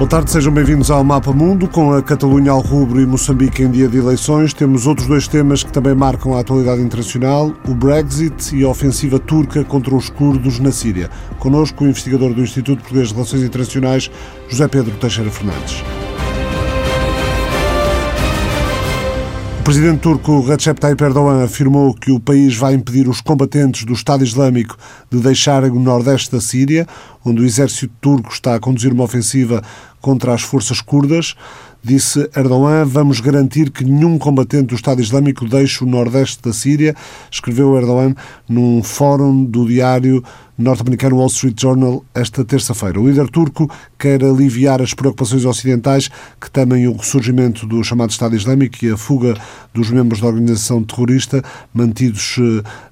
Boa tarde, sejam bem-vindos ao Mapa Mundo. Com a Catalunha ao rubro e Moçambique em dia de eleições, temos outros dois temas que também marcam a atualidade internacional: o Brexit e a ofensiva turca contra os curdos na Síria. Conosco o investigador do Instituto Português de Relações Internacionais, José Pedro Teixeira Fernandes. O presidente turco Recep Tayyip Erdogan afirmou que o país vai impedir os combatentes do Estado Islâmico de deixarem o nordeste da Síria, onde o exército turco está a conduzir uma ofensiva contra as forças curdas. Disse Erdogan: Vamos garantir que nenhum combatente do Estado Islâmico deixe o nordeste da Síria. Escreveu Erdogan num fórum do diário norte-americano Wall Street Journal esta terça-feira. O líder turco quer aliviar as preocupações ocidentais que temem o ressurgimento do chamado Estado Islâmico e a fuga dos membros da organização terrorista mantidos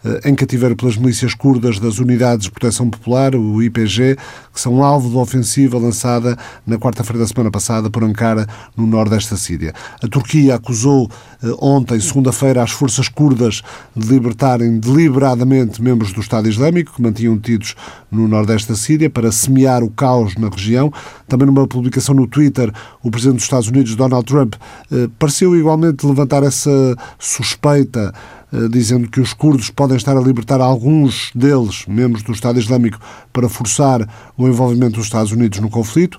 eh, em cativeiro pelas milícias curdas das Unidades de Proteção Popular, o IPG, que são alvo da ofensiva lançada na quarta-feira da semana passada por Ankara, no nordeste da Síria. A Turquia acusou eh, ontem, segunda-feira, as forças curdas de libertarem deliberadamente membros do Estado Islâmico que mantinham tido no nordeste da Síria para semear o caos na região. Também numa publicação no Twitter, o presidente dos Estados Unidos, Donald Trump, eh, pareceu igualmente levantar essa suspeita eh, dizendo que os curdos podem estar a libertar alguns deles, membros do Estado Islâmico, para forçar o envolvimento dos Estados Unidos no conflito.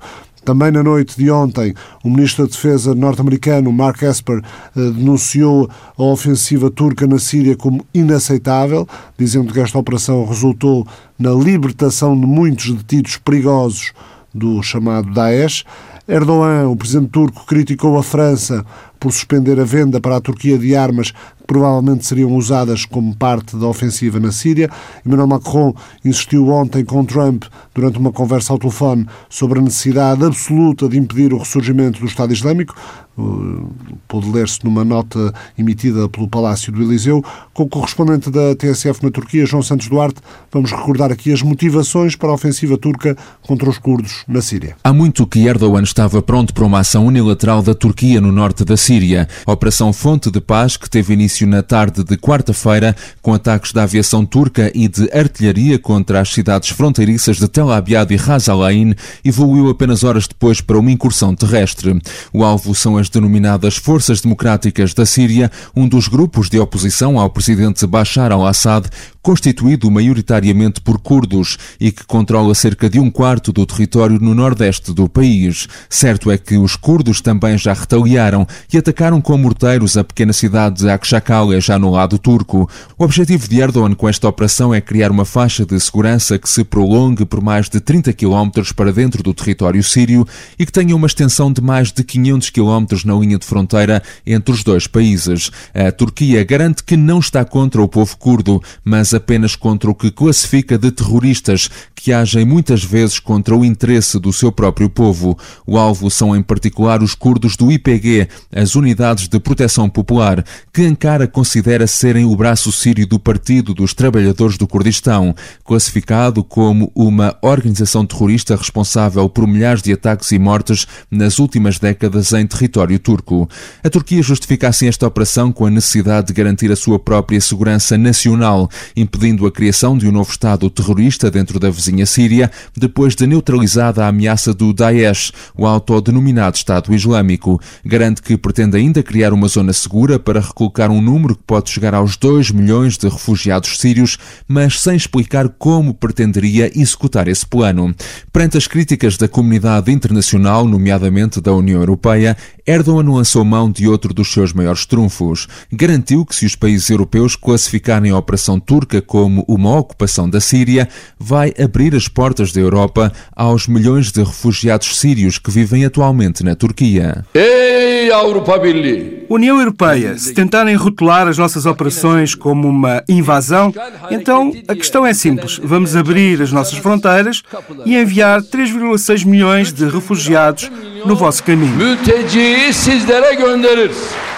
Também na noite de ontem, o ministro da Defesa norte-americano, Mark Esper, eh, denunciou a ofensiva turca na Síria como inaceitável, dizendo que esta operação resultou na libertação de muitos detidos perigosos do chamado Daesh. Erdogan, o presidente turco, criticou a França por suspender a venda para a Turquia de armas provavelmente seriam usadas como parte da ofensiva na Síria. Emmanuel Macron insistiu ontem com Trump, durante uma conversa ao telefone, sobre a necessidade absoluta de impedir o ressurgimento do Estado Islâmico. Pôde ler-se numa nota emitida pelo Palácio do Eliseu. Com o correspondente da TSF na Turquia, João Santos Duarte, vamos recordar aqui as motivações para a ofensiva turca contra os curdos na Síria. Há muito que Erdogan estava pronto para uma ação unilateral da Turquia no norte da Síria Síria. Operação Fonte de Paz, que teve início na tarde de quarta-feira, com ataques da aviação turca e de artilharia contra as cidades fronteiriças de Tel Abyad e Ras Al Ain, evoluiu apenas horas depois para uma incursão terrestre. O alvo são as denominadas Forças Democráticas da Síria, um dos grupos de oposição ao presidente Bashar al-Assad, constituído maioritariamente por curdos e que controla cerca de um quarto do território no nordeste do país. Certo é que os curdos também já retaliaram e atacaram com morteiros a pequena cidade de Akshakale, já no lado turco. O objetivo de Erdogan com esta operação é criar uma faixa de segurança que se prolongue por mais de 30 km para dentro do território sírio e que tenha uma extensão de mais de 500 km na linha de fronteira entre os dois países. A Turquia garante que não está contra o povo curdo, mas apenas contra o que classifica de terroristas, que agem muitas vezes contra o interesse do seu próprio povo. O alvo são em particular os curdos do IPG, as unidades de proteção popular, que Ankara considera serem o braço sírio do Partido dos Trabalhadores do Kurdistão, classificado como uma organização terrorista responsável por milhares de ataques e mortes nas últimas décadas em território turco. A Turquia justifica assim esta operação com a necessidade de garantir a sua própria segurança nacional, impedindo a criação de um novo Estado terrorista dentro da vizinha Síria, depois de neutralizada a ameaça do Daesh, o autodenominado Estado Islâmico. Garante que pretende ainda criar uma zona segura para recolocar um número que pode chegar aos 2 milhões de refugiados sírios, mas sem explicar como pretenderia executar esse plano. Perante as críticas da comunidade internacional, nomeadamente da União Europeia, Erdogan lançou mão de outro dos seus maiores trunfos. Garantiu que se os países europeus classificarem a operação turca como uma ocupação da Síria, vai abrir as portas da Europa aos milhões de refugiados sírios que vivem atualmente na Turquia. Ei, Avrupa União Europeia, se tentarem rotular as nossas operações como uma invasão, então a questão é simples. Vamos abrir as nossas fronteiras e enviar 3,6 milhões de refugiados no vosso caminho.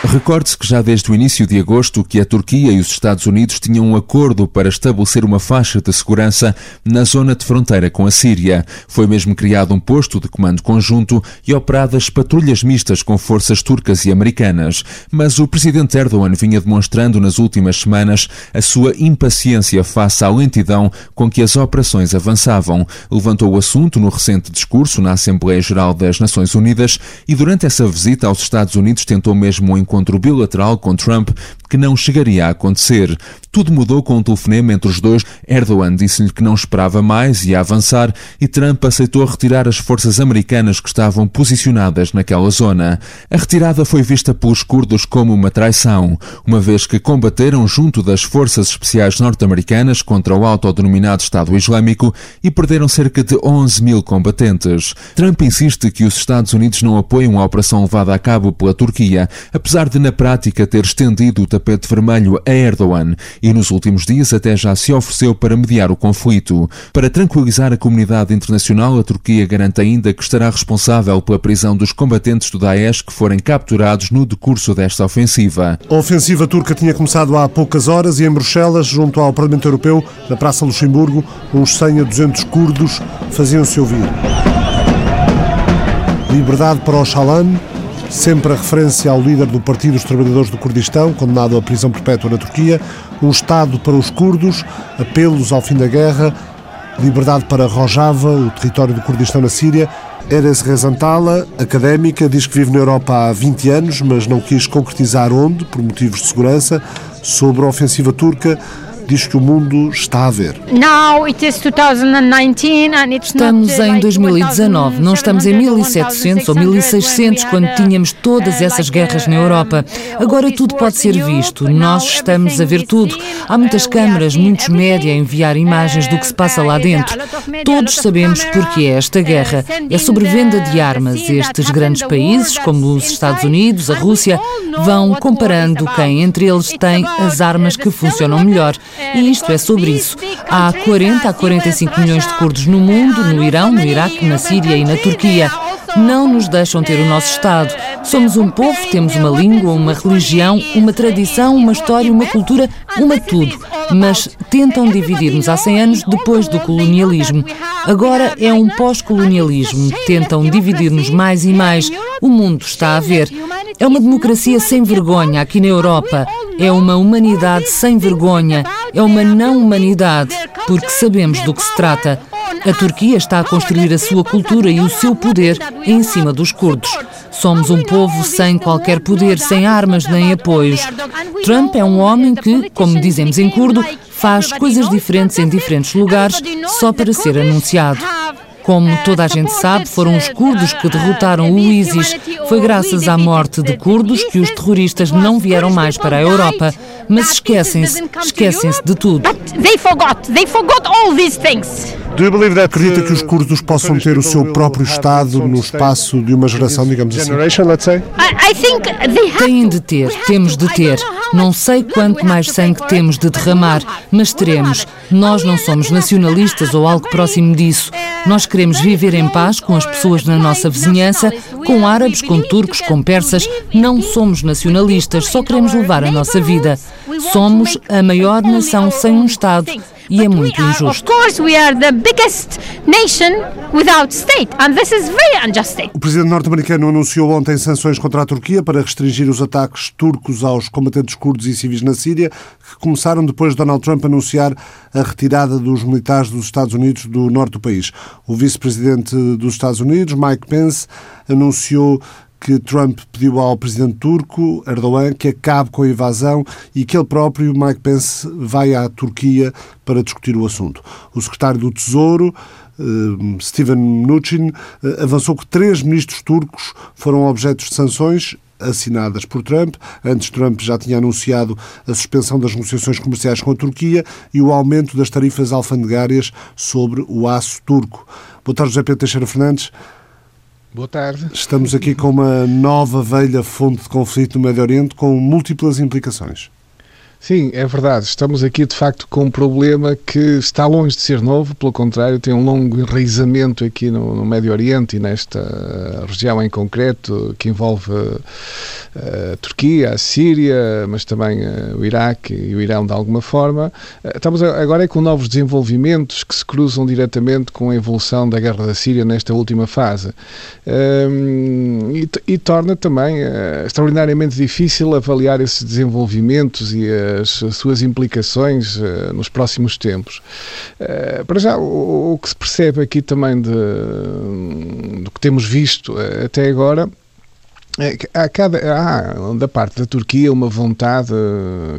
Recorde-se que já desde o início de agosto que a Turquia e os Estados Unidos tinham um acordo para estabelecer uma faixa de segurança na zona de fronteira com a Síria. Foi mesmo criado um posto de comando conjunto e operadas patrulhas mistas com forças turcas e americanas. Mas o presidente Erdogan vinha demonstrando nas últimas semanas a sua impaciência face à lentidão com que as operações avançavam. Levantou o assunto no recente discurso na Assembleia Geral das Nações Unidas e durante essa visita aos Estados Unidos tentou mesmo um encontro bilateral com Trump que não chegaria a acontecer. Tudo mudou com um telefonema entre os dois. Erdogan disse-lhe que não esperava mais e a avançar, e Trump aceitou retirar as forças americanas que estavam posicionadas naquela zona. A retirada foi vista pelos curdos como uma traição, uma vez que combateram junto das forças especiais norte-americanas contra o autodenominado Estado Islâmico e perderam cerca de 11 mil combatentes. Trump insiste que os Estados Unidos não apoiam a operação levada a cabo pela Turquia, apesar de na prática ter estendido o tapete vermelho a Erdogan e nos últimos dias até já se ofereceu para mediar o conflito. Para tranquilizar a comunidade internacional, a Turquia garante ainda que estará responsável pela prisão dos combatentes do Daesh que forem capturados no decurso desta ofensiva. A ofensiva turca tinha começado há poucas horas e em Bruxelas, junto ao Parlamento Europeu, na Praça Luxemburgo, uns 100 a 200 curdos faziam-se ouvir. Liberdade para o Shalan, sempre a referência ao líder do Partido dos Trabalhadores do Kurdistão, condenado à prisão perpétua na Turquia, um Estado para os curdos, apelos ao fim da guerra, liberdade para Rojava, o território do Kurdistão na Síria. Eres Rezantala, académica, diz que vive na Europa há 20 anos, mas não quis concretizar onde, por motivos de segurança, sobre a ofensiva turca diz que o mundo está a ver. Estamos em 2019, não estamos em 1700 ou 1600, quando tínhamos todas essas guerras na Europa. Agora tudo pode ser visto, nós estamos a ver tudo. Há muitas câmaras, muitos média a enviar imagens do que se passa lá dentro. Todos sabemos porque é esta guerra. É sobre venda de armas. Estes grandes países, como os Estados Unidos, a Rússia, vão comparando quem entre eles tem as armas que funcionam melhor. E isto é sobre isso. Há 40 a 45 milhões de curdos no mundo, no Irão, no Iraque, na Síria e na Turquia. Não nos deixam ter o nosso Estado. Somos um povo, temos uma língua, uma religião, uma tradição, uma história, uma cultura, uma tudo. Mas tentam dividir-nos há 100 anos depois do colonialismo. Agora é um pós-colonialismo. Tentam dividir-nos mais e mais. O mundo está a ver. É uma democracia sem vergonha aqui na Europa. É uma humanidade sem vergonha. É uma não-humanidade, porque sabemos do que se trata. A Turquia está a construir a sua cultura e o seu poder em cima dos curdos. Somos um povo sem qualquer poder, sem armas nem apoios. Trump é um homem que, como dizemos em curdo, faz coisas diferentes em diferentes lugares só para ser anunciado. Como toda a gente sabe, foram os curdos que derrotaram o ISIS. Foi graças à morte de curdos que os terroristas não vieram mais para a Europa. Mas esquecem-se, esquecem-se de tudo. Acredita que os curdos possam ter o seu próprio Estado no espaço de uma geração, digamos assim? Têm de ter, temos de ter. Não sei quanto mais sangue temos de derramar, mas teremos. Nós não somos nacionalistas ou algo próximo disso. Nós queremos viver em paz com as pessoas na nossa vizinhança, com árabes, com turcos, com persas. Não somos nacionalistas, só queremos levar a nossa vida. Somos a maior nação sem um Estado e é muito injusto. O presidente norte-americano anunciou ontem sanções contra a Turquia para restringir os ataques turcos aos combatentes curdos e civis na Síria, que começaram depois de Donald Trump anunciar a retirada dos militares dos Estados Unidos do norte do país. O vice-presidente dos Estados Unidos, Mike Pence, anunciou que Trump pediu ao presidente turco, Erdogan, que acabe com a invasão e que ele próprio, Mike Pence, vai à Turquia para discutir o assunto. O secretário do Tesouro, eh, Steven Mnuchin, eh, avançou que três ministros turcos foram objetos de sanções assinadas por Trump. Antes, Trump já tinha anunciado a suspensão das negociações comerciais com a Turquia e o aumento das tarifas alfandegárias sobre o aço turco. Boa tarde, José Pedro Teixeira Fernandes. Boa tarde. Estamos aqui com uma nova velha fonte de conflito no Médio Oriente com múltiplas implicações. Sim, é verdade. Estamos aqui de facto com um problema que está longe de ser novo, pelo contrário, tem um longo enraizamento aqui no, no Médio Oriente e nesta região em concreto que envolve a Turquia, a Síria, mas também o Iraque e o Irão de alguma forma. Estamos agora é com novos desenvolvimentos que se cruzam diretamente com a evolução da guerra da Síria nesta última fase. Um, e, e, torna também extraordinariamente difícil avaliar esses desenvolvimentos e uh, as suas implicações uh, nos próximos tempos. Uh, para já, o, que se percebe aqui também de, do que temos visto uh, até agora há, cada, há, da parte da Turquia uma vontade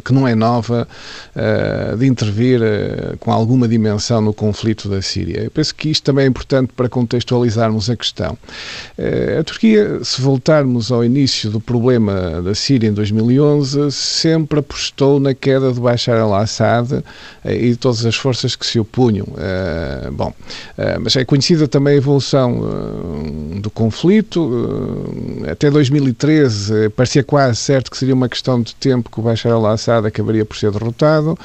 que não é nova uh, de intervir uh, com alguma dimensão no conflito da Síria. Eu penso que isto também é importante para contextualizarmos a questão. A Turquia, se voltarmos ao início do problema da Síria em 2011, sempre apostou na queda de Bashar al-Assad e de todas as forças que se opunham. bom, mas é conhecida também a evolução do conflito. até 2011 2013 parecia quase certo que seria uma questão de tempo que o Bashar al-Assad acabaria por ser derrotado.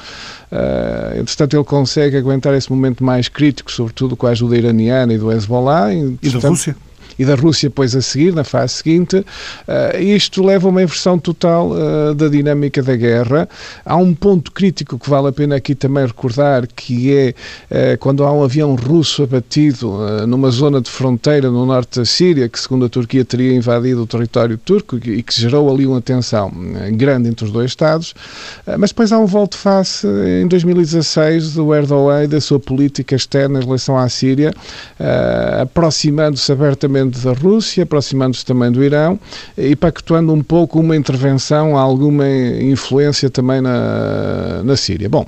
Uh, entretanto, ele consegue aguentar esse momento mais crítico, sobretudo com a ajuda iraniana e do Hezbollah. E da Rússia? E da Rússia depois a seguir, na fase seguinte, uh, isto leva a uma inversão total uh, da dinâmica da guerra. Há um ponto crítico que vale a pena aqui também recordar, que é uh, quando há um avião russo abatido numa zona de fronteira no norte da Síria, que segundo a Turquia teria invadido o território turco e que gerou ali uma tensão grande entre os dois Estados, mas depois há um volte-face em 2016 do Erdogan e da sua política externa em relação à Síria, aproximando-se abertamente da Rússia, aproximando-se também do Irão e pactuando um pouco uma intervenção, alguma influência também na, na Síria. Bom,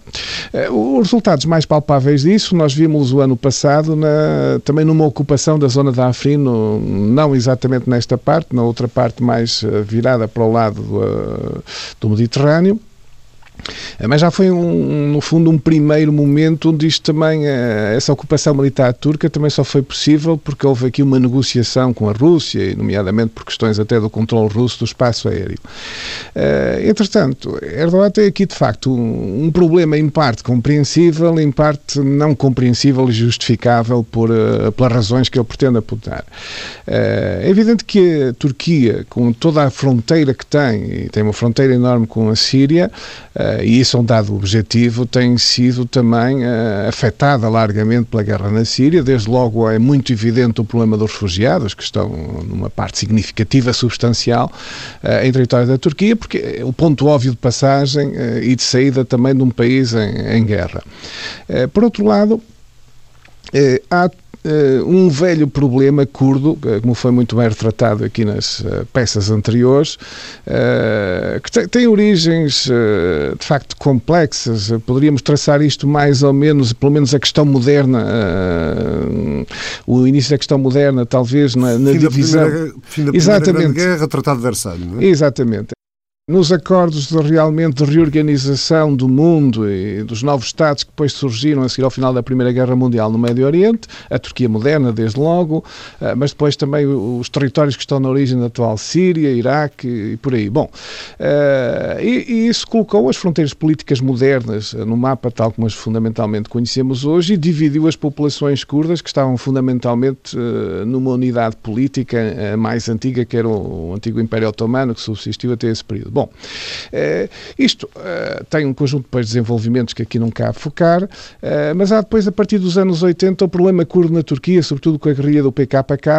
eh, os resultados mais palpáveis disso nós vimos o ano passado na, também numa ocupação da zona da Afrin, no, não exatamente nesta parte, na outra parte mais eh, virada para o lado do, eh, do Mediterrâneo, mas já foi, um, no fundo, um primeiro momento onde isto também, eh, essa ocupação militar turca também só foi possível porque houve aqui uma negociação com a Rússia, nomeadamente por questões até do controle russo do espaço aéreo. Eh, entretanto, Erdogan tem aqui, de facto, um, um problema em parte compreensível, em parte não compreensível e justificável por, pelas razões que ele pretende apontar. É evidente que a Turquia, com toda a fronteira que tem, e tem uma fronteira enorme com a Síria, e isso é um dado objetivo, tem sido também uh, afetada largamente pela guerra na Síria. Desde logo é muito evidente o problema dos refugiados, que estão numa parte significativa, substancial, uh, em território da Turquia, porque é o ponto óbvio de passagem e de saída também de um país em, em guerra. por outro lado, há um velho problema curdo, uh, como foi muito bem retratado aqui nas uh, peças anteriores, que tem, origens de facto complexas. Poderíamos traçar isto mais ou menos, pelo menos a questão moderna, o início da questão moderna, talvez na, na fim divisão. Da primeira, fim da Exatamente. Guerra, Tratado de Versalhes. É? Exatamente nos acordos de realmente reorganização do mundo e dos novos Estados que depois surgiram a seguir ao final da Primeira Guerra Mundial no Médio Oriente, a Turquia moderna, desde logo, eh, mas depois também os territórios que estão na origem da atual Síria, Iraque e por aí. Bom, eh, e, isso colocou as fronteiras políticas modernas eh, no mapa tal como as fundamentalmente conhecemos hoje e dividiu as populações curdas que estavam fundamentalmente numa unidade política mais antiga, que era o antigo Império Otomano, que subsistiu até esse período. Bom, eh, isto eh, tem um conjunto de desenvolvimentos que aqui não cabe focar, eh, mas há depois, a partir dos anos 80, o problema curdo na Turquia, sobretudo com a guerrilha do PKK,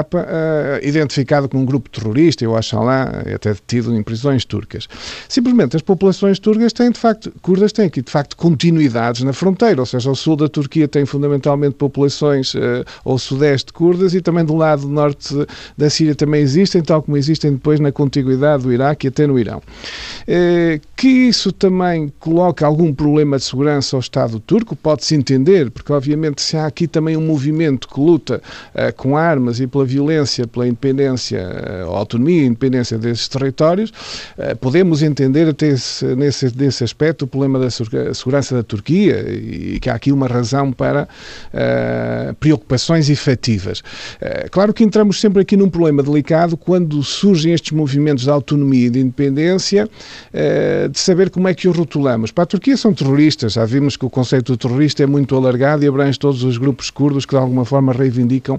identificado como um grupo terrorista, eu acho lá, até detido em prisões turcas. Simplesmente as populações turcas têm, de facto, curdas têm aqui, de facto, continuidades na fronteira, ou seja, o sul da Turquia tem fundamentalmente populações ao sudeste curdas e também do lado norte da Síria também existem, tal como existem depois na contiguidade do Iraque e até no Irão. Eh, que isso também coloca algum problema de segurança ao Estado turco, pode-se entender, porque obviamente se há aqui também um movimento que luta uh, com armas e pela violência, pela independência, uh, autonomia e independência desses territórios, uh, podemos entender até esse, nesse, nesse aspecto o problema da segurança da Turquia e, que há aqui uma razão para preocupações efetivas. claro que entramos sempre aqui num problema delicado quando surgem estes movimentos de autonomia e de independência independência de saber como é que o rotulamos. Para a Turquia são terroristas, já vimos que o conceito de terrorista é muito alargado e abrange todos os grupos curdos que de alguma forma reivindicam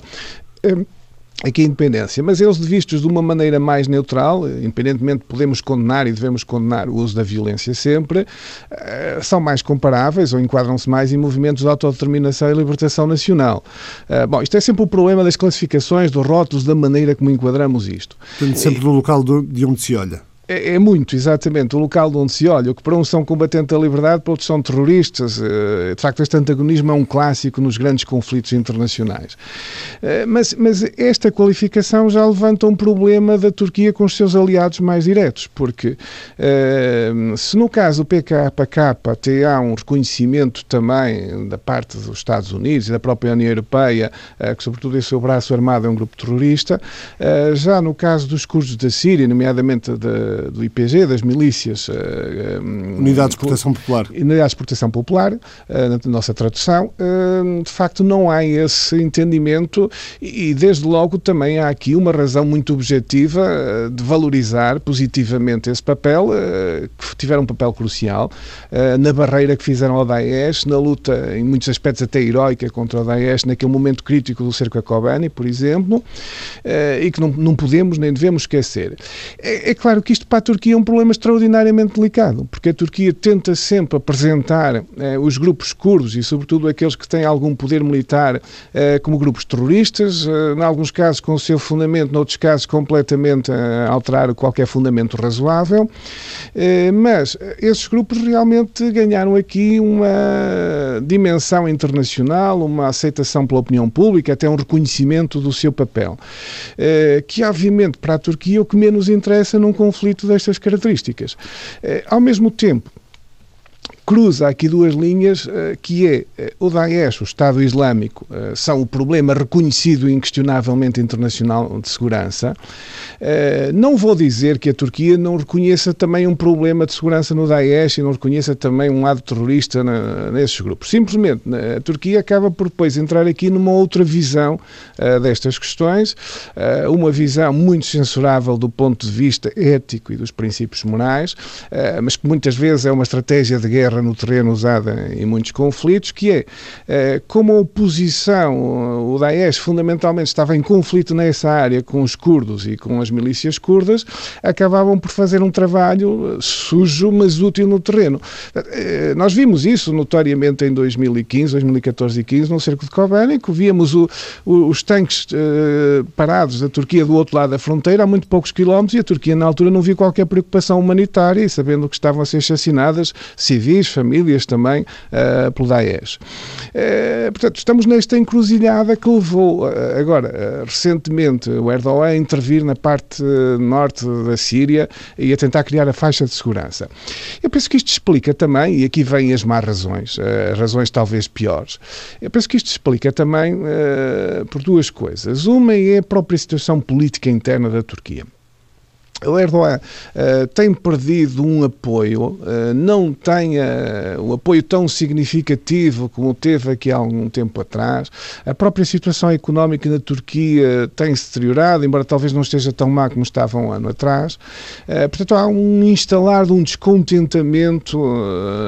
aqui a independência, mas eles vistos de uma maneira mais neutral, independentemente podemos condenar e devemos condenar o uso da violência sempre, eh, são mais comparáveis ou enquadram-se mais em movimentos de autodeterminação e libertação nacional. Eh, bom, isto é sempre o problema das classificações, dos rótulos, da maneira como enquadramos isto. Depende sempre do local de onde se olha. É, é, muito, exatamente, o local de onde se olha. O que para uns são combatentes da liberdade, para outros são terroristas. Eh, de facto, este antagonismo é um clássico nos grandes conflitos internacionais. Eh, mas, mas esta qualificação já levanta um problema da Turquia com os seus aliados mais diretos, porque eh, se no caso do PKK até há um reconhecimento também da parte dos Estados Unidos e da própria União Europeia, que sobretudo esse seu braço armado é um grupo terrorista, já no caso dos curdos da Síria, nomeadamente da do IPG, das milícias. Eh, um, Unidades de Proteção Popular. Unidades de Proteção Popular, na nossa tradução. De facto, não há esse entendimento e, e, desde logo, também há aqui uma razão muito objetiva de valorizar positivamente esse papel, que tiveram um papel crucial na barreira que fizeram ao Daesh, na luta, em muitos aspectos até heroica, contra o Daesh, naquele momento crítico do cerco a Kobani, por exemplo, e que não, não podemos nem devemos esquecer. É, é claro que isto isto para a Turquia é um problema extraordinariamente delicado, porque a Turquia tenta sempre apresentar eh, os grupos curdos e, sobretudo, aqueles que têm algum poder militar eh, como grupos terroristas, eh, em alguns casos com o seu fundamento, noutros casos completamente a alterar qualquer fundamento razoável, eh, mas esses grupos realmente ganharam aqui uma dimensão internacional, uma aceitação pela opinião pública, até um reconhecimento do seu papel, eh, que obviamente para a Turquia o que menos interessa num conflito conflito destas características. Eh, ao mesmo tempo, cruza aqui duas linhas, eh, que é eh, o Daesh, o Estado Islâmico, eh, são o problema reconhecido inquestionavelmente internacional de segurança. Não vou dizer que a Turquia não reconheça também um problema de segurança no Daesh e não reconheça também um lado terrorista nesses grupos. Simplesmente, a Turquia acaba por depois entrar aqui numa outra visão destas questões, uma visão muito censurável do ponto de vista ético e dos princípios morais, mas que muitas vezes é uma estratégia de guerra no terreno usada em muitos conflitos, que é, eh, como a oposição, o Daesh fundamentalmente estava em conflito nessa área com os curdos e com as milícias curdas, acabavam por fazer um trabalho sujo, mas útil no terreno. Eh, nós vimos isso notoriamente em 2015, 2014 e 15, no cerco de Kobani, víamos o, o, os tanques uh, parados da Turquia do outro lado da fronteira, a muito poucos quilómetros, e a Turquia na altura não viu qualquer preocupação humanitária, e sabendo que estavam a ser assassinadas civis, famílias também uh, pelo Daesh. Uh, portanto, estamos nesta encruzilhada que levou uh, agora, recentemente, o Erdogan a intervir na parte norte da Síria e a tentar criar a faixa de segurança. Eu penso que isto explica também, e aqui vêm as más razões, razões talvez piores, eu penso que isto explica também por duas coisas. Uma é a própria situação política interna da Turquia. O Erdogan uh, tem perdido um apoio, uh, não tem uh, o apoio tão significativo como teve aqui há algum tempo atrás. A própria situação económica na Turquia tem se deteriorado, embora talvez não esteja tão má como estava um ano atrás. portanto, há um instalar de um descontentamento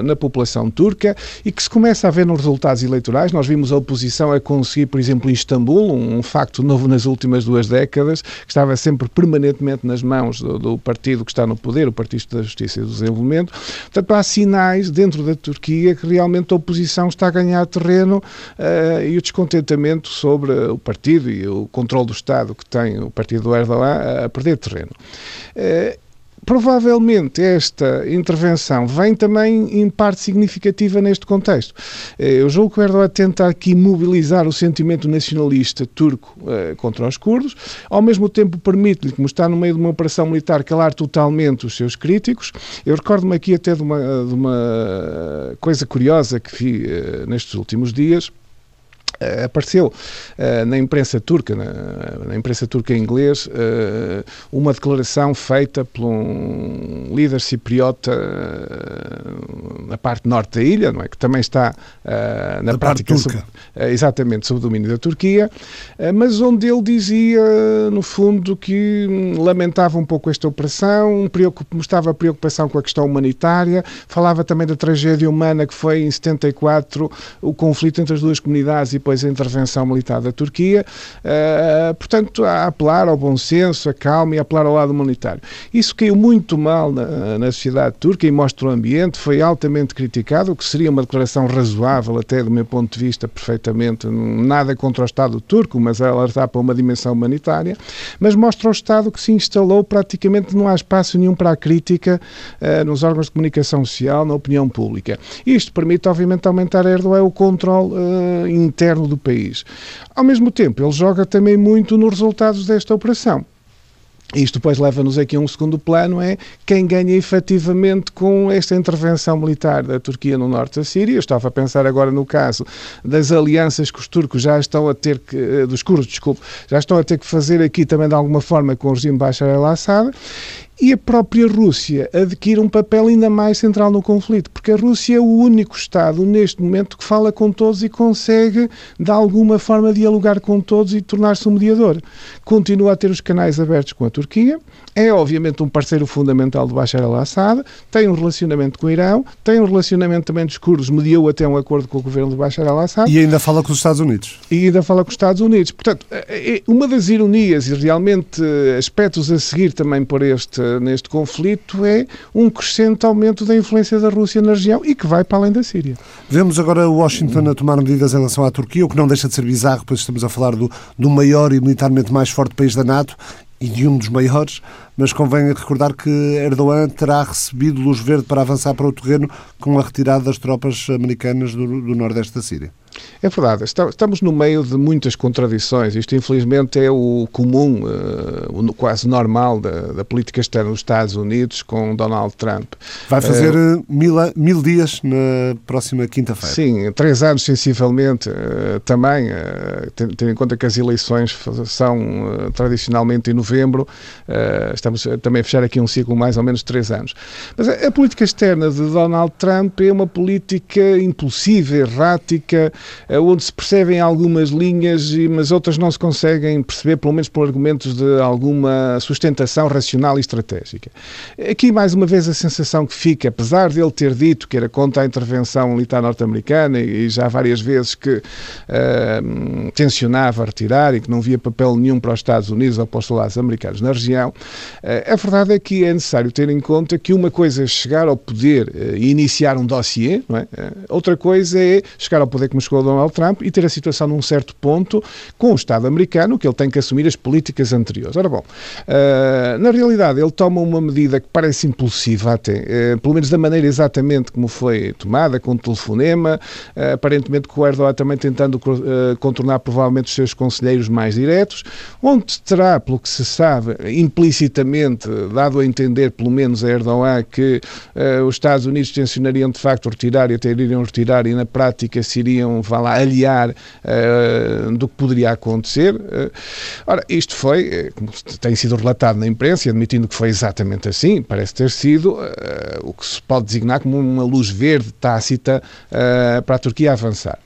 na população turca e que se começa a ver nos resultados eleitorais. Nós vimos a oposição a conseguir, por exemplo, em Istambul, um, um facto novo nas últimas duas décadas, que estava sempre permanentemente nas mãos do, do, partido que está no poder, o Partido da Justiça e do Desenvolvimento. Portanto, há sinais dentro da Turquia que realmente a oposição está a ganhar terreno uh, e o descontentamento sobre o partido e o controle do Estado que tem o partido do Erdogan a perder terreno. Uh, provavelmente esta intervenção vem também em parte significativa neste contexto. Eh, eu julgo que o Erdogan tenta aqui mobilizar o sentimento nacionalista turco eh, contra os curdos, ao mesmo tempo permite-lhe, como está no meio de uma operação militar, calar totalmente os seus críticos. Eu recordo-me aqui até de uma, de uma coisa curiosa que vi eh, nestes últimos dias Uh, apareceu uh, na imprensa turca, na, na imprensa turca em inglês, uh, uma declaração feita por um líder cipriota na parte norte da ilha, não é? que também está na da prática sob, exatamente sob o domínio da Turquia, mas onde ele dizia, no fundo, que lamentava um pouco esta operação, mostrava preocupação com a questão humanitária, falava também da tragédia humana que foi em 74 o conflito entre as duas comunidades e depois a intervenção militar da Turquia, uh, portanto, a apelar ao bom senso, a calma e a apelar ao lado humanitário. Isso caiu muito mal na, na sociedade turca e mostra o ambiente, foi altamente criticado, o que seria uma declaração razoável, até do meu ponto de vista, perfeitamente, nada contra o Estado turco, mas está para uma dimensão humanitária, mas mostra o Estado que se instalou, praticamente não há espaço nenhum para a crítica uh, nos órgãos de comunicação social, na opinião pública. Isto permite, obviamente, aumentar a Erdogan o controle uh, interno interno do país. Ao mesmo tempo, ele joga também muito nos resultados desta operação. Isto depois leva-nos aqui a um segundo plano, é quem ganha efetivamente com esta intervenção militar da Turquia no norte da Síria. Eu estava a pensar agora no caso das alianças que os turcos já estão a ter que, eh, dos curdos, desculpe, já estão a ter que fazer aqui também de alguma forma com o regime Bashar al-Assad e a própria Rússia adquire um papel ainda mais central no conflito, porque a Rússia é o único Estado neste momento que fala com todos e consegue, de alguma forma, dialogar com todos e tornar-se um mediador. Continua a ter os canais abertos com a Turquia, é obviamente um parceiro fundamental do Bashar al-Assad, tem um relacionamento com o Irão, tem um relacionamento também dos curdos, mediou até um acordo com o governo do Bashar al-Assad. E ainda fala com os Estados Unidos. E ainda fala com os Estados Unidos. Portanto, é, é uma das ironias e realmente aspectos a seguir também por este neste conflito é um crescente aumento da influência da Rússia na região e que vai para além da Síria. Vemos agora Washington a tomar medidas em relação à Turquia, o que não deixa de ser bizarro, pois estamos a falar do, do maior e militarmente mais forte país da NATO e de um dos maiores, mas convém recordar que Erdogan terá recebido luz verde para avançar para o terreno com a retirada das tropas americanas do, do nordeste da Síria. É verdade, estamos no meio de muitas contradições. Isto, infelizmente, é o comum, eh, o quase normal da, da política externa dos Estados Unidos com Donald Trump. Vai fazer uh, mil, mil dias na próxima quinta-feira. Sim, três anos sensivelmente. também, tendo em conta que as eleições são tradicionalmente em novembro, estamos também a fechar aqui um ciclo mais ou menos de três anos. Mas a, a política externa de Donald Trump é uma política impulsiva, errática, eh, onde se percebem algumas linhas, mas outras não se conseguem perceber, pelo menos por argumentos de alguma sustentação racional e estratégica. Aqui, mais uma vez, a sensação que fica, apesar de ele ter dito que era contra a intervenção militar norte-americana e já várias vezes que uh, tensionava retirar e que não via papel nenhum para os Estados Unidos ou para os soldados americanos na região, uh, a verdade é que é necessário ter em conta que uma coisa é chegar ao poder uh, e iniciar um dossiê, é? outra coisa é chegar ao poder como chegou Donald Trump e ter a situação num certo ponto com o Estado americano, que ele tem que assumir as políticas anteriores. Ora bom, uh, na realidade ele toma uma medida que parece impulsiva até, uh, pelo menos da maneira exatamente como foi tomada, com o telefonema, uh, aparentemente com o Erdogan também tentando contornar provavelmente os seus conselheiros mais diretos, onde terá, pelo que se sabe, implicitamente dado a entender, pelo menos a Erdogan, que os Estados Unidos tensionariam de facto retirar e até iriam retirar e na prática se iriam vá lá, aliar uh, do que poderia acontecer. Uh, ora, isto foi, eh, como tem sido relatado na imprensa, admitindo que foi exatamente assim, parece ter sido o que se pode designar como uma luz verde tácita para a Turquia avançar.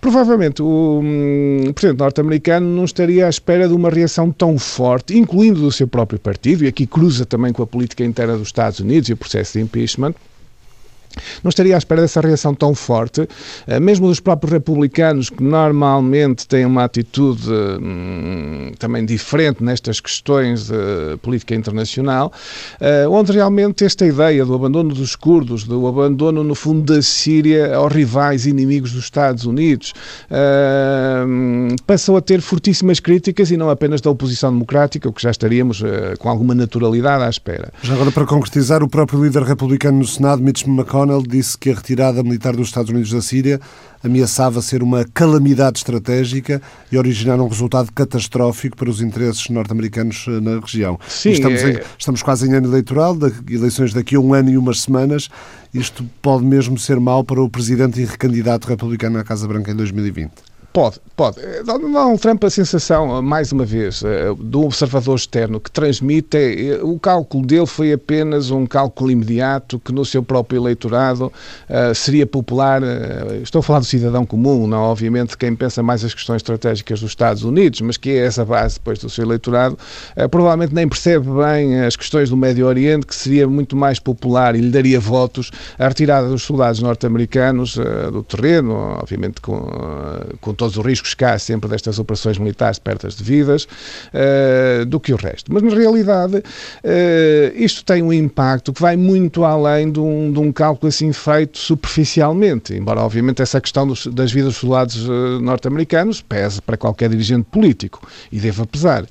Provavelmente o um, presidente norte-americano não estaria à espera de uma reação tão forte, incluindo do seu próprio partido, e aqui cruza também com a política interna dos Estados Unidos e o processo de impeachment, não estaria à espera dessa reação tão forte, eh, mesmo dos próprios republicanos, que normalmente têm uma atitude hum, também diferente nestas questões de política internacional, eh, onde realmente esta ideia do abandono dos curdos, do abandono, no fundo, da Síria aos rivais inimigos dos Estados Unidos, eh, passou a ter fortíssimas críticas e não apenas da oposição democrática, o que já estaríamos com alguma naturalidade à espera. Já agora, para concretizar, o próprio líder republicano no Senado, Mitch McConnell, McConnell disse que a retirada militar dos Estados Unidos da Síria ameaçava ser uma calamidade estratégica e originar um resultado catastrófico para os interesses norte-americanos eh, na região. Sim, estamos, em, é... estamos quase em ano eleitoral, eleições daqui a um ano e umas semanas. Isto pode mesmo ser mau para o presidente e recandidato republicano à Casa Branca em 2020. Pode, pode. Donald Trump, a sensação, mais uma vez, eh, do observador externo que transmite, o cálculo dele foi apenas um cálculo imediato que no seu próprio eleitorado seria popular. Estou a falar do cidadão comum, não obviamente quem pensa mais as questões estratégicas dos Estados Unidos, mas que é essa base depois do seu eleitorado, provavelmente nem percebe bem as questões do Médio Oriente, que seria muito mais popular e lhe daria votos a retirada dos soldados norte-americanos do terreno, obviamente com, com todos os riscos que há sempre destas operações militares pertas de vidas, uh, do que o resto. Mas, na realidade, uh, isto tem um impacto que vai muito além de um, de um cálculo assim feito superficialmente, embora, obviamente, essa questão dos, das vidas dos soldados uh, norte-americanos pese para qualquer dirigente político, e deva pesar.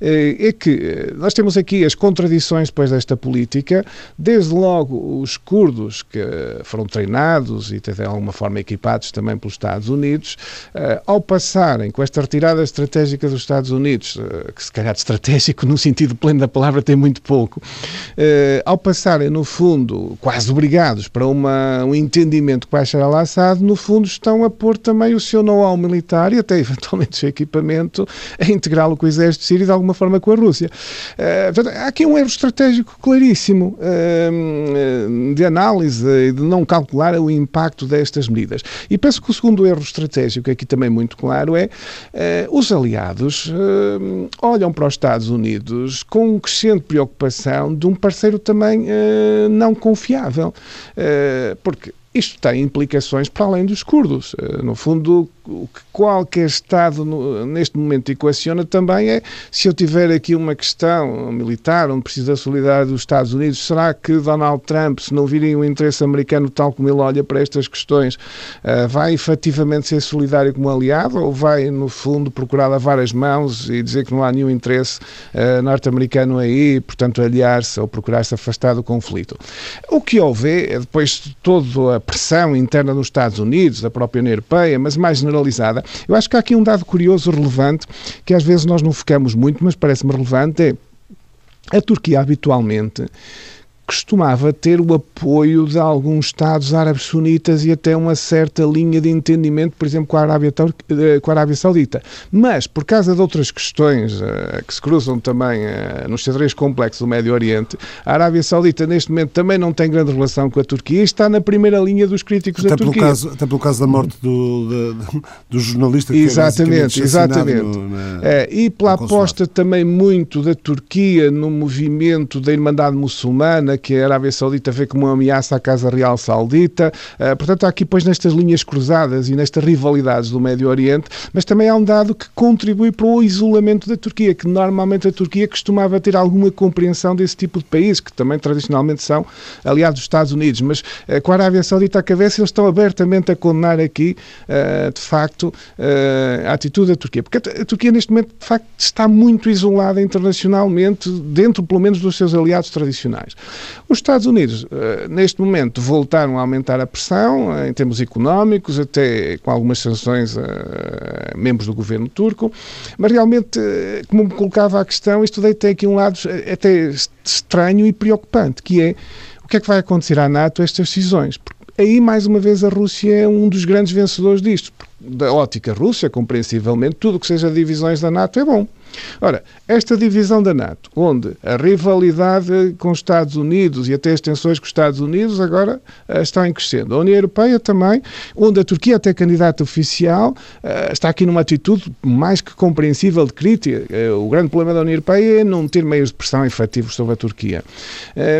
é que nós temos aqui as contradições depois desta política, desde logo os curdos que foram treinados e de alguma forma equipados também pelos Estados Unidos, ao passarem com esta retirada estratégica dos Estados Unidos, uh, que se calhar de estratégico no sentido pleno da palavra tem muito pouco, uh, ao passarem, no fundo, quase obrigados para uma, um entendimento com Bashar al-Assad, no fundo estão a pôr também o seu know-how militar e até eventualmente o seu equipamento a integrá-lo com o exército sírio de alguma forma com a Rússia. há aqui um erro estratégico claríssimo de análise e de não calcular o impacto destas medidas. E penso que o segundo erro estratégico aqui também muito claro é uh, os aliados uh, olham para os Estados Unidos com crescente preocupação de um parceiro também uh, não confiável. porque isto tem implicações para além dos curdos. No fundo, o que qualquer Estado neste momento equaciona também é se eu tiver aqui uma questão militar onde preciso da solidariedade dos Estados Unidos, será que Donald Trump, se não virem o interesse americano tal como ele olha para estas questões, uh, vai efetivamente ser solidário como aliado ou vai, no fundo, procurar lavar as mãos e dizer que não há nenhum interesse uh, norte-americano aí, portanto, aliar-se ou procurar-se afastar do conflito? O que houve, é, depois de toda a pressão interna nos Estados Unidos, da própria União Europeia, mas mais generalizada. Eu acho que há aqui um dado curioso, relevante, que às vezes nós não focamos muito, mas parece-me relevante, é a Turquia habitualmente costumava ter o apoio de alguns Estados árabes sunitas e até uma certa linha de entendimento, por exemplo, com a Arábia, eh, com a Arábia Saudita. Mas, por causa de outras questões uh, que se cruzam também uh, nos xadrez complexos do Médio Oriente, a Arábia Saudita neste momento também não tem grande relação com a Turquia e está na primeira linha dos críticos até da Turquia. Caso, até pelo caso da morte do, do, do jornalista que Exatamente, exatamente. No, na, é, e pela aposta também muito da Turquia no movimento da Irmandade Muçulmana, que a Arábia Saudita vê como uma ameaça à Casa Real Saudita. Uh, portanto, há aqui, pois, nestas linhas cruzadas e nestas rivalidades do Médio Oriente, mas também há um dado que contribui para o isolamento da Turquia, que normalmente a Turquia costumava ter alguma compreensão desse tipo de país, que também tradicionalmente são aliados dos Estados Unidos, mas uh, com a Arábia Saudita à cabeça, eles estão abertamente a condenar aqui, uh, de facto, a atitude da Turquia. Porque a Turquia, neste momento, de facto, está muito isolada internacionalmente, dentro, pelo menos, dos seus aliados tradicionais. Os Estados Unidos, eh, neste momento, voltaram a aumentar a pressão eh, em termos económicos, até com algumas sanções a membros do governo turco, mas realmente, eh, como me colocava a questão, isto tem aqui um lado até estranho e preocupante, que é o que é que vai acontecer à NATO estas decisões? Porque aí, mais uma vez, a Rússia é um dos grandes vencedores disto. Da ótica russa, compreensivelmente, tudo o que seja divisões da NATO é bom. Ora, esta divisão da NATO, onde a rivalidade com os Estados Unidos e até as tensões com os Estados Unidos agora uh, estão em crescendo. A União Europeia também, onde a Turquia até candidata oficial, uh, está aqui numa atitude mais que compreensível de crítica. Uh, o grande problema da União Europeia é não ter meios de pressão efetivos sobre a Turquia.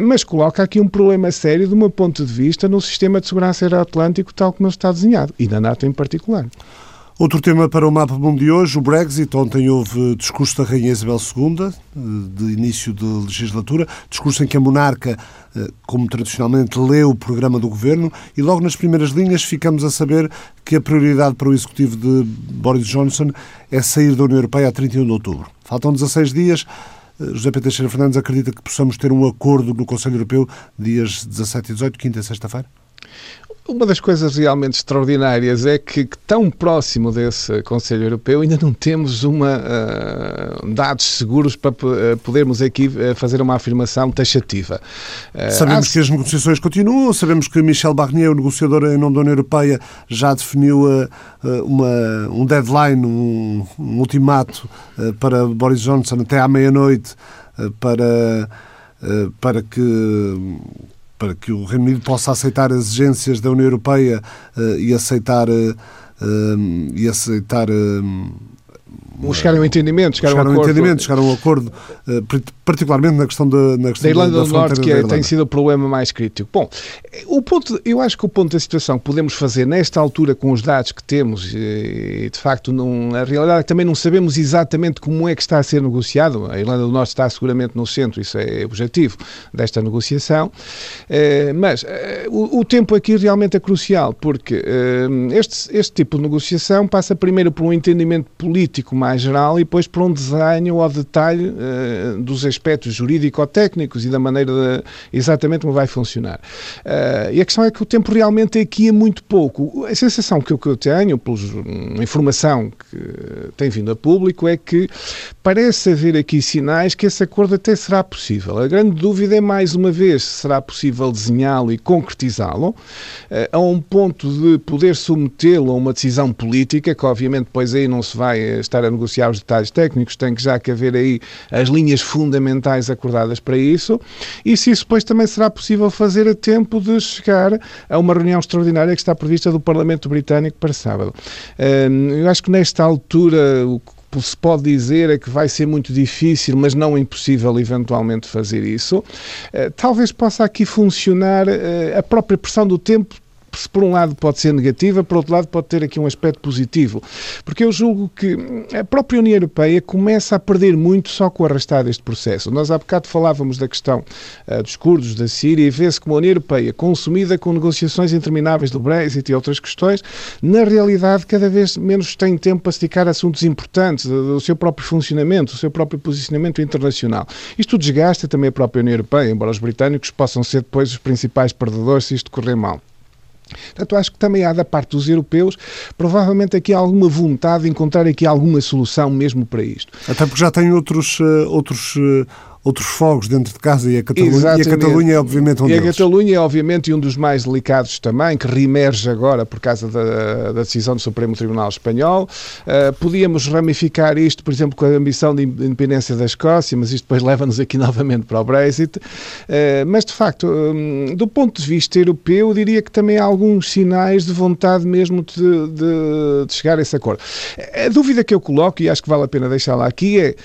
mas coloca aqui um problema sério, de um ponto de vista, no sistema de segurança aeroatlântico tal como ele está desenhado, e na NATO em particular. Outro tema para o Mapa Mundo de hoje, o Brexit. Ontem houve discurso da Rainha Isabel II, de início de legislatura, discurso em que a monarca, eh, como tradicionalmente, leu o programa do governo e logo nas primeiras linhas ficamos a saber que a prioridade para o executivo de Boris Johnson é sair da União Europeia a 31 de outubro. Faltam 16 dias. Eh, José P. Teixeira Fernandes acredita que possamos ter um acordo no Conselho Europeu dias 17 e 18, quinta e sexta-feira? Uma das coisas realmente extraordinárias é que, tão próximo desse Conselho Europeu ainda não temos uma, uh, dados seguros para uh, podermos aqui uh, fazer uma afirmação taxativa. sabemos há... que as negociações continuam, sabemos que Michel Barnier, o negociador em nome da União Europeia, já definiu uma, um deadline, um, um ultimato para Boris Johnson até à meia-noite para, para que para que o Reino Unido possa aceitar as exigências da União Europeia uh, e aceitar uh, e aceitar um, chegaram a um entendimento, chegaram, chegaram a um entendimento, chegaram a um acordo, eh, particularmente na questão da, na questão da Irlanda da, da do Norte, que é, tem sido o problema mais crítico. Bom, o ponto, eu acho que o ponto da situação que podemos fazer nesta altura com os dados que temos, e de facto, não, a realidade é que também não sabemos exatamente como é que está a ser negociado. A Irlanda do Norte está seguramente no centro, isso é objetivo desta negociação, eh, mas eh, o, o tempo aqui realmente é crucial, porque este, este tipo de negociação passa primeiro por um entendimento político mais geral e depois por um desenho ao detalhe uh, dos aspectos jurídico-técnicos e da maneira de, exatamente como vai funcionar. Uh, e a questão é que o tempo realmente aqui é muito pouco. A sensação que eu, que eu tenho, pela informação que tem vindo a público, é que parece haver aqui sinais que esse acordo até será possível. A grande dúvida é, mais uma vez, se será possível desenhá-lo e concretizá-lo uh, a um ponto de poder submetê-lo a uma decisão política, que obviamente depois aí não se vai estar a negociar os detalhes técnicos, tem que já que haver aí as linhas fundamentais acordadas para isso, e se isso depois também será possível fazer a tempo de chegar a uma reunião extraordinária que está prevista do Parlamento Britânico para sábado. Eu acho que nesta altura o que se pode dizer é que vai ser muito difícil, mas não impossível eventualmente fazer isso. Eh, talvez possa aqui funcionar eh, a própria pressão do tempo se por um lado pode ser negativa, por outro lado pode ter aqui um aspecto positivo, porque eu julgo que a própria União Europeia começa a perder muito só com o arrastar deste processo. Nós há bocado falávamos da questão uh, dos curdos da Síria e vê-se como a União Europeia, consumida com negociações intermináveis do Brexit e outras questões, na realidade cada vez menos tem tempo para a assuntos importantes, do seu próprio funcionamento, do seu próprio posicionamento internacional. Isto desgasta também a própria União Europeia, embora os britânicos possam ser depois os principais perdedores se isto correr mal. Portanto, acho que também há da parte dos europeus, provavelmente aqui alguma vontade de encontrar aqui alguma solução mesmo para isto. Até porque já tem outros, uh, outros uh outros fogos dentro de casa e a Catalunha, e a Catalunha é obviamente um e deles. a Catalunha é obviamente um dos mais delicados também, que reemerge agora por causa da, da decisão do Supremo Tribunal Espanhol. Uh, podíamos ramificar isto, por exemplo, com a ambição de independência da Escócia, mas isto depois leva-nos aqui novamente para o Brexit. Uh, mas, de facto, um, do ponto de vista europeu, eu diria que também há alguns sinais de vontade mesmo de, de, de chegar a esse acordo. A dúvida que eu coloco, e acho que vale a pena deixá-la aqui, é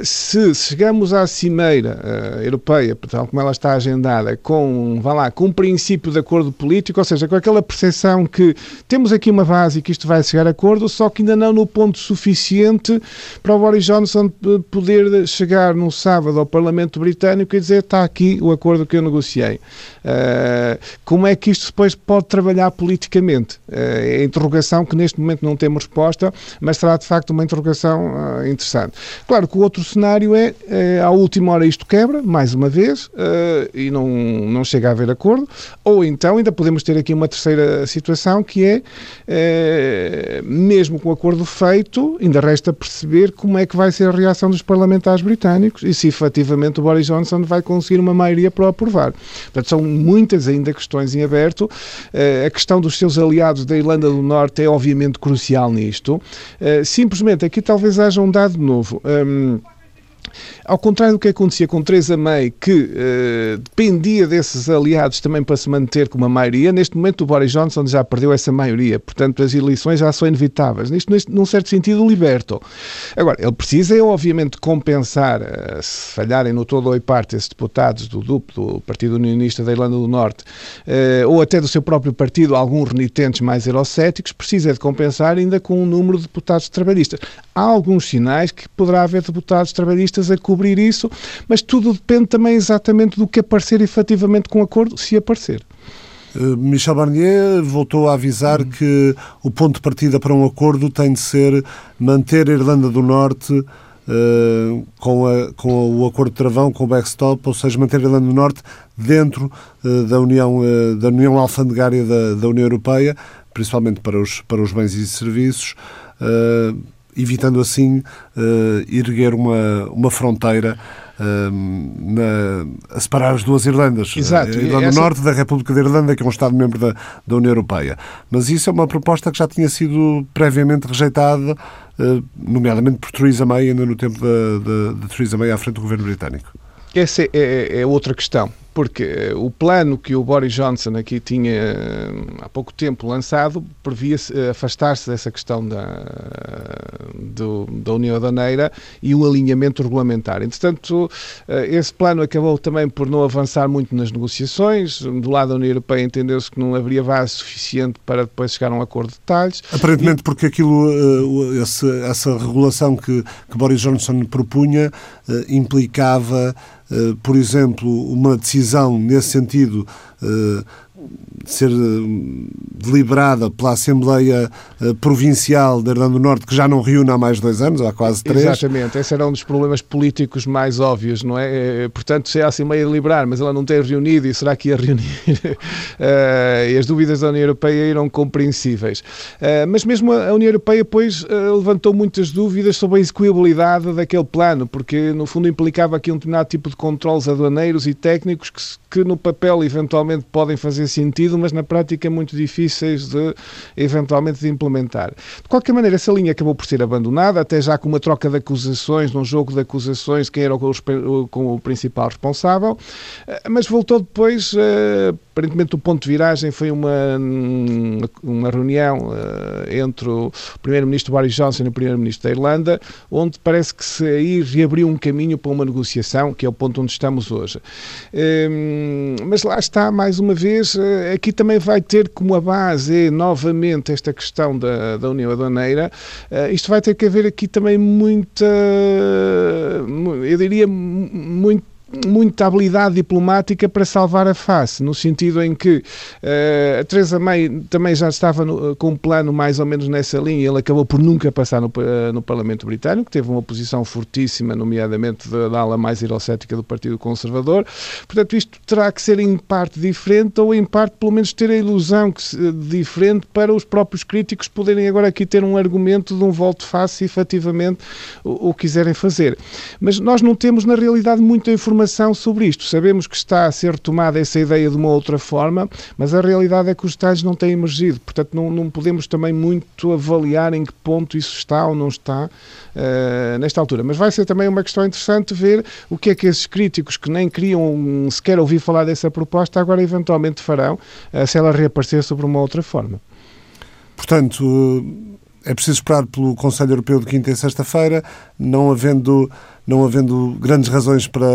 uh, se chegamos à cima Cimeira uh, Europeia, tal como ela está agendada, com, vá lá, com um princípio de acordo político, ou seja, com aquela percepção que temos aqui uma base e que isto vai chegar a acordo, só que ainda não no ponto suficiente para o Boris Johnson poder chegar no sábado ao Parlamento Britânico e dizer está aqui o acordo que eu negociei. Uh, como é que isto depois pode trabalhar politicamente? Uh, é a interrogação que neste momento não temos resposta, mas será de facto uma interrogação uh, interessante. Claro que o outro cenário é, é a última última isto quebra, mais uma vez, uh, e não, não chega a haver acordo, ou então ainda podemos ter aqui uma terceira situação que é, uh, mesmo com o acordo feito, ainda resta perceber como é que vai ser a reação dos parlamentares britânicos e se efetivamente o Boris Johnson vai conseguir uma maioria para o aprovar. Portanto, são muitas ainda questões em aberto. Uh, a questão dos seus aliados da Irlanda do Norte é obviamente crucial nisto. simplesmente aqui talvez haja um dado novo. Um, ao contrário do que acontecia com Theresa May, que uh, dependia desses aliados também para se manter com uma maioria, neste momento o Boris Johnson já perdeu essa maioria, portanto as eleições já são inevitáveis. Isto, neste, num certo sentido, liberto. Agora, ele precisa, é, obviamente, compensar, uh, se falharem no todo ou em parte esses deputados do DUP, do Partido Unionista da Irlanda do Norte, uh, ou até do seu próprio partido, alguns renitentes mais eurocéticos, precisa de compensar ainda com um número de deputados trabalhistas. Há alguns sinais que poderá haver deputados trabalhistas a cobrir isso, mas tudo depende também exatamente do que aparecer efetivamente com acordo, se aparecer. Eh, Michel Barnier voltou a avisar hum. que o ponto de partida para um acordo tem de ser manter a Irlanda do Norte uh, com, a, com o acordo de travão, com o backstop, ou seja, manter a Irlanda do Norte dentro uh, da, União, uh, da União Alfandegária da, da, União Europeia, principalmente para os, para os bens e serviços, evitando assim erguer uma, uma fronteira na, a separar as duas Irlandas. Exato. A Irlanda essa... Norte da República da Irlanda, que é um Estado-membro da, da União Europeia. Mas isso é uma proposta que já tinha sido previamente rejeitada, nomeadamente por Theresa May, ainda no tempo da, Theresa May à frente do governo britânico. Essa é, é, é outra questão porque eh, o plano que o Boris Johnson aqui tinha eh, há pouco tempo lançado previa eh, afastar-se dessa questão da, do, da União Aduaneira e um alinhamento regulamentar. Entretanto, esse plano acabou também por não avançar muito nas negociações. Do lado da União Europeia entendeu-se que não haveria base suficiente para depois chegar a um acordo de detalhes. Aparentemente, e... porque aquilo, esse, essa regulação que, que Boris Johnson propunha implicava por exemplo, uma decisão nesse sentido eh, ser eh, deliberada pela Assembleia eh, Provincial da Irlanda do Norte, que já não reúne há mais dois anos, há quase três. Exatamente, esse era um dos problemas políticos mais óbvios, não é? Portanto, se é a Assembleia deliberar, mas ela não tem reunido, e será que ia reunir? e as dúvidas da União Europeia eram compreensíveis. mas mesmo a União Europeia, pois, levantou muitas dúvidas sobre a execuibilidade daquele plano, porque, no fundo, implicava aqui um determinado tipo de controles aduaneiros e técnicos que, que no papel, eventualmente, podem fazer sentido, mas na prática muito difíceis de eventualmente de implementar. De qualquer maneira, essa linha acabou por ser abandonada, até já com uma troca de acusações, num jogo de acusações, quem era o, com o principal responsável, eh, mas voltou depois, eh, aparentemente o ponto de viragem foi uma, uma reunião eh, entre o primeiro-ministro Boris Johnson e o primeiro-ministro da Irlanda, onde parece que se aí reabriu um caminho para uma negociação, que é o ponto onde estamos hoje. Mas lá está, mais uma vez, eh, aqui também vai ter como a base, novamente, esta questão da, da União Aduaneira. Uh, isto vai ter que haver aqui também muita, eu diria, muito muita habilidade diplomática para salvar a face, no sentido em que uh, a Teresa May também já estava no, com um plano mais ou menos nessa linha e ele acabou por nunca passar no, uh, no Parlamento Britânico, teve uma oposição fortíssima, nomeadamente da, da ala mais eurocética do Partido Conservador. Portanto, isto terá que ser em parte diferente ou em parte, pelo menos, ter a ilusão que, diferente para os próprios críticos poderem agora aqui ter um argumento de um voto face efetivamente o, o quiserem fazer. Mas nós não temos, na realidade, muita informação informação sobre isto. Sabemos que está a ser retomada essa ideia de uma outra forma, mas a realidade é que os detalhes não têm emergido. Portanto, não, não podemos também muito avaliar em que ponto isso está ou não está uh, nesta altura. Mas vai ser também uma questão interessante ver o que é que esses críticos que nem queriam sequer ouvir falar dessa proposta agora eventualmente farão uh, se ela reaparecer sobre uma outra forma. Portanto, é preciso esperar pelo Conselho Europeu de quinta e sexta-feira, não havendo não havendo grandes razões para,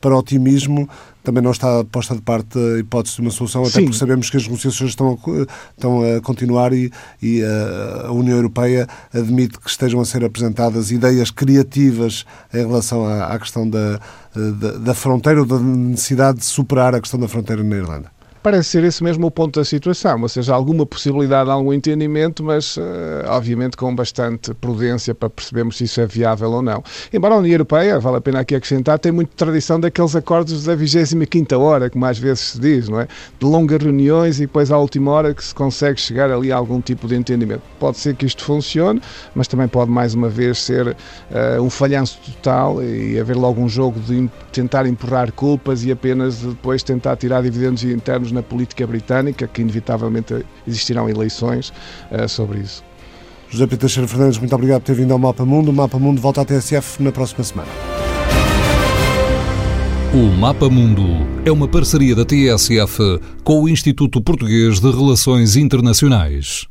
para otimismo, também não está posta de parte a hipótese de uma solução, até Sim. porque sabemos que as negociações estão a, estão a continuar e, e a, a, União Europeia admite que estejam a ser apresentadas ideias criativas em relação à, à questão da, da, da fronteira ou da necessidade de superar a questão da fronteira na Irlanda. Parece ser esse mesmo o ponto da situação, ou seja, alguma possibilidade de algum entendimento, mas uh, obviamente com bastante prudência para percebermos se isso é viável ou não. Embora a União Europeia, vale a pena aqui acrescentar, tem muita tradição daqueles acordos da 25 hora, como às vezes se diz, não é? De longas reuniões e depois à última hora que se consegue chegar ali a algum tipo de entendimento. Pode ser que isto funcione, mas também pode mais uma vez ser uh, um falhanço total e haver logo um jogo de tentar empurrar culpas e apenas depois tentar tirar dividendos internos na política britânica, que inevitavelmente existirão eleições uh, sobre isso. José Pedro Teixeira Fernandes, muito obrigado por ter vindo ao Mapa Mundo. O Mapa Mundo volta à TSF na próxima semana. O Mapa Mundo é uma parceria da TSF com o Instituto Português de Relações Internacionais.